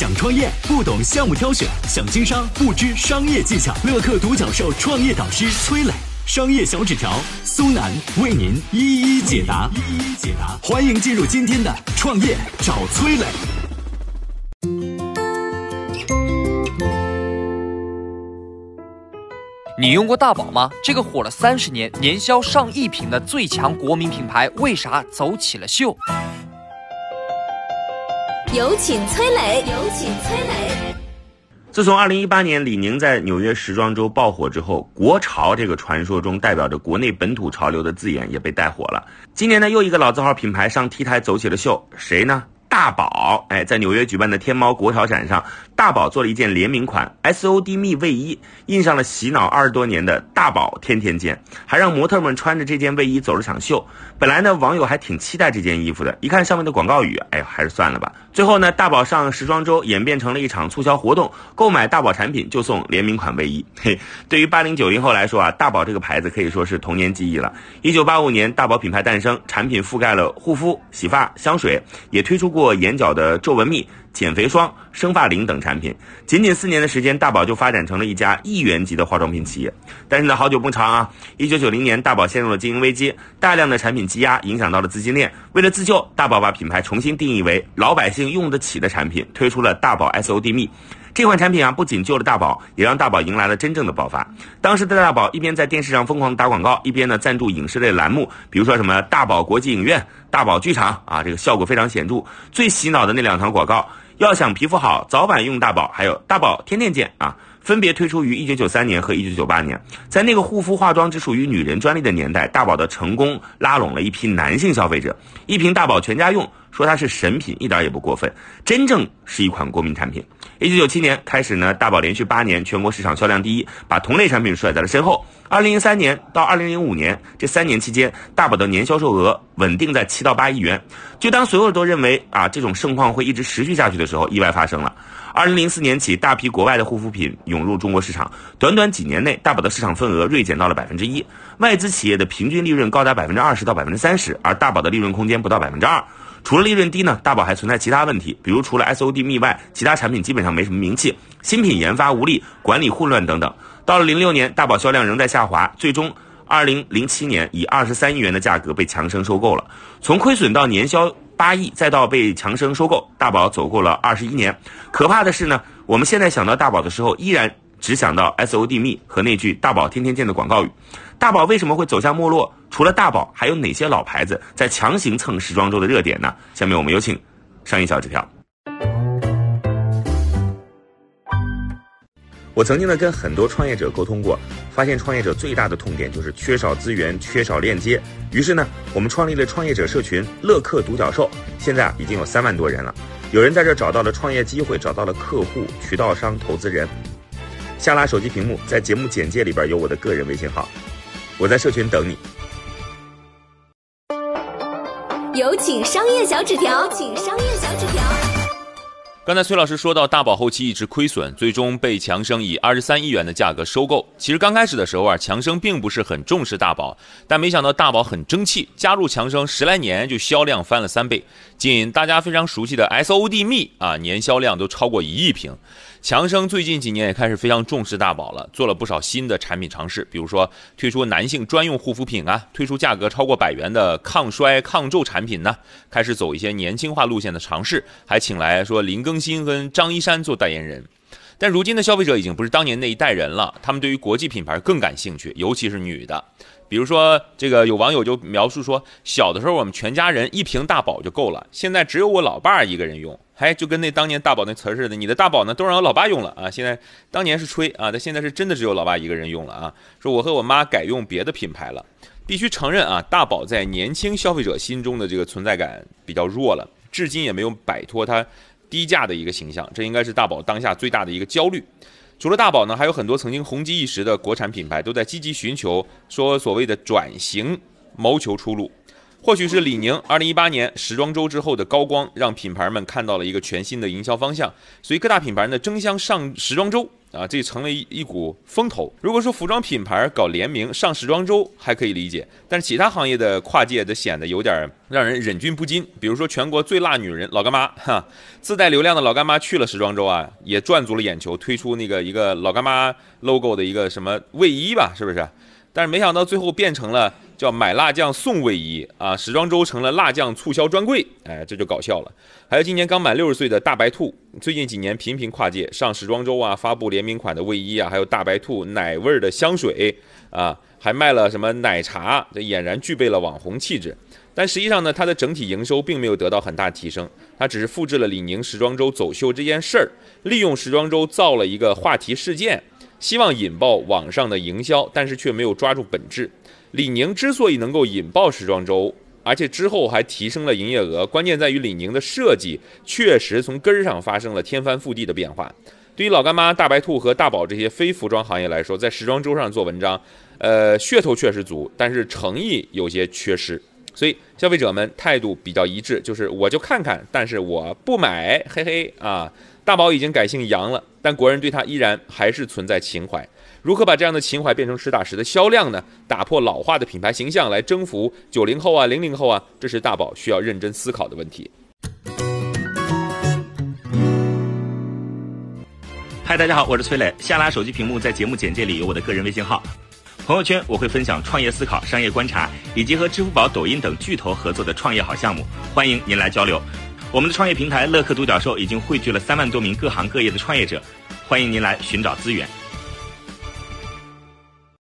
想创业不懂项目挑选，想经商不知商业技巧。乐客独角兽创业导师崔磊，商业小纸条苏南为您一一解答。一一解答，欢迎进入今天的创业找崔磊。你用过大宝吗？这个火了三十年、年销上亿瓶的最强国民品牌，为啥走起了秀？有请崔磊，有请崔磊。自从二零一八年李宁在纽约时装周爆火之后，“国潮”这个传说中代表着国内本土潮流的字眼也被带火了。今年呢，又一个老字号品牌上 T 台走起了秀，谁呢？大宝。哎，在纽约举办的天猫国潮展上，大宝做了一件联名款 S O D 蜜卫衣，印上了洗脑二十多年的大宝天天见，还让模特们穿着这件卫衣走了场秀。本来呢，网友还挺期待这件衣服的，一看上面的广告语，哎呀，还是算了吧。最后呢，大宝上时装周演变成了一场促销活动，购买大宝产品就送联名款卫衣。嘿，对于八零九零后来说啊，大宝这个牌子可以说是童年记忆了。一九八五年，大宝品牌诞生，产品覆盖了护肤、洗发、香水，也推出过眼角的皱纹蜜。减肥霜、生发灵等产产品，仅仅四年的时间，大宝就发展成了一家亿元级的化妆品企业。但是呢，好久不长啊！一九九零年，大宝陷入了经营危机，大量的产品积压，影响到了资金链。为了自救，大宝把品牌重新定义为老百姓用得起的产品，推出了大宝 S O D 蜜。这款产品啊，不仅救了大宝，也让大宝迎来了真正的爆发。当时的大宝一边在电视上疯狂打广告，一边呢赞助影视类栏目，比如说什么大宝国际影院、大宝剧场啊，这个效果非常显著。最洗脑的那两条广告，要想皮肤好，早晚用大宝，还有大宝天天见啊，分别推出于一九九三年和一九九八年。在那个护肤化妆只属于女人专利的年代，大宝的成功拉拢了一批男性消费者，一瓶大宝全家用。说它是神品，一点也不过分，真正是一款国民产品。一九九七年开始呢，大宝连续八年全国市场销量第一，把同类产品甩在了身后。二零零三年到二零零五年这三年期间，大宝的年销售额稳定在七到八亿元。就当所有人都认为啊这种盛况会一直持续下去的时候，意外发生了。二零零四年起，大批国外的护肤品涌入中国市场，短短几年内，大宝的市场份额锐减到了百分之一，外资企业的平均利润高达百分之二十到百分之三十，而大宝的利润空间不到百分之二。除了利润低呢，大宝还存在其他问题，比如除了 S O D 蜜外，其他产品基本上没什么名气，新品研发无力，管理混乱等等。到了零六年，大宝销量仍在下滑，最终二零零七年以二十三亿元的价格被强生收购了。从亏损到年销八亿，再到被强生收购，大宝走过了二十一年。可怕的是呢，我们现在想到大宝的时候，依然只想到 S O D 蜜和那句“大宝天天见”的广告语。大宝为什么会走向没落？除了大宝，还有哪些老牌子在强行蹭时装周的热点呢？下面我们有请商业小纸条。我曾经呢跟很多创业者沟通过，发现创业者最大的痛点就是缺少资源、缺少链接。于是呢，我们创立了创业者社群“乐客独角兽”，现在啊已经有三万多人了。有人在这找到了创业机会，找到了客户、渠道商、投资人。下拉手机屏幕，在节目简介里边有我的个人微信号。我在社群等你。有请商业小纸条，请商业小纸条。刚才崔老师说到，大宝后期一直亏损，最终被强生以二十三亿元的价格收购。其实刚开始的时候啊，强生并不是很重视大宝，但没想到大宝很争气，加入强生十来年就销量翻了三倍。仅大家非常熟悉的 S O D 蜜啊，年销量都超过一亿瓶。强生最近几年也开始非常重视大宝了，做了不少新的产品尝试，比如说推出男性专用护肤品啊，推出价格超过百元的抗衰抗皱产品呢，开始走一些年轻化路线的尝试，还请来说林更新跟张一山做代言人。但如今的消费者已经不是当年那一代人了，他们对于国际品牌更感兴趣，尤其是女的。比如说，这个有网友就描述说，小的时候我们全家人一瓶大宝就够了，现在只有我老爸一个人用，还就跟那当年大宝那词儿似的，你的大宝呢都让我老爸用了啊。现在当年是吹啊，但现在是真的只有老爸一个人用了啊。说我和我妈改用别的品牌了，必须承认啊，大宝在年轻消费者心中的这个存在感比较弱了，至今也没有摆脱它低价的一个形象，这应该是大宝当下最大的一个焦虑。除了大宝呢，还有很多曾经红极一时的国产品牌都在积极寻求说所谓的转型，谋求出路。或许是李宁二零一八年时装周之后的高光，让品牌们看到了一个全新的营销方向，所以各大品牌呢争相上时装周。啊，这成了一一股风头。如果说服装品牌搞联名上时装周还可以理解，但是其他行业的跨界则显得有点让人忍俊不禁。比如说全国最辣女人老干妈，哈，自带流量的老干妈去了时装周啊，也赚足了眼球，推出那个一个老干妈 logo 的一个什么卫衣吧，是不是？但是没想到最后变成了叫买辣酱送卫衣啊！时装周成了辣酱促销专柜，哎，这就搞笑了。还有今年刚满六十岁的大白兔，最近几年频频跨界上时装周啊，发布联名款的卫衣啊，还有大白兔奶味儿的香水啊，还卖了什么奶茶，这俨然具备了网红气质。但实际上呢，它的整体营收并没有得到很大提升，它只是复制了李宁时装周走秀这件事儿，利用时装周造了一个话题事件。希望引爆网上的营销，但是却没有抓住本质。李宁之所以能够引爆时装周，而且之后还提升了营业额，关键在于李宁的设计确实从根儿上发生了天翻覆地的变化。对于老干妈、大白兔和大宝这些非服装行业来说，在时装周上做文章，呃，噱头确实足，但是诚意有些缺失。所以消费者们态度比较一致，就是我就看看，但是我不买，嘿嘿啊。大宝已经改姓杨了，但国人对他依然还是存在情怀。如何把这样的情怀变成实打实的销量呢？打破老化的品牌形象，来征服九零后啊、零零后啊，这是大宝需要认真思考的问题。嗨，大家好，我是崔磊。下拉手机屏幕，在节目简介里有我的个人微信号。朋友圈我会分享创业思考、商业观察，以及和支付宝、抖音等巨头合作的创业好项目，欢迎您来交流。我们的创业平台乐客独角兽已经汇聚了三万多名各行各业的创业者，欢迎您来寻找资源。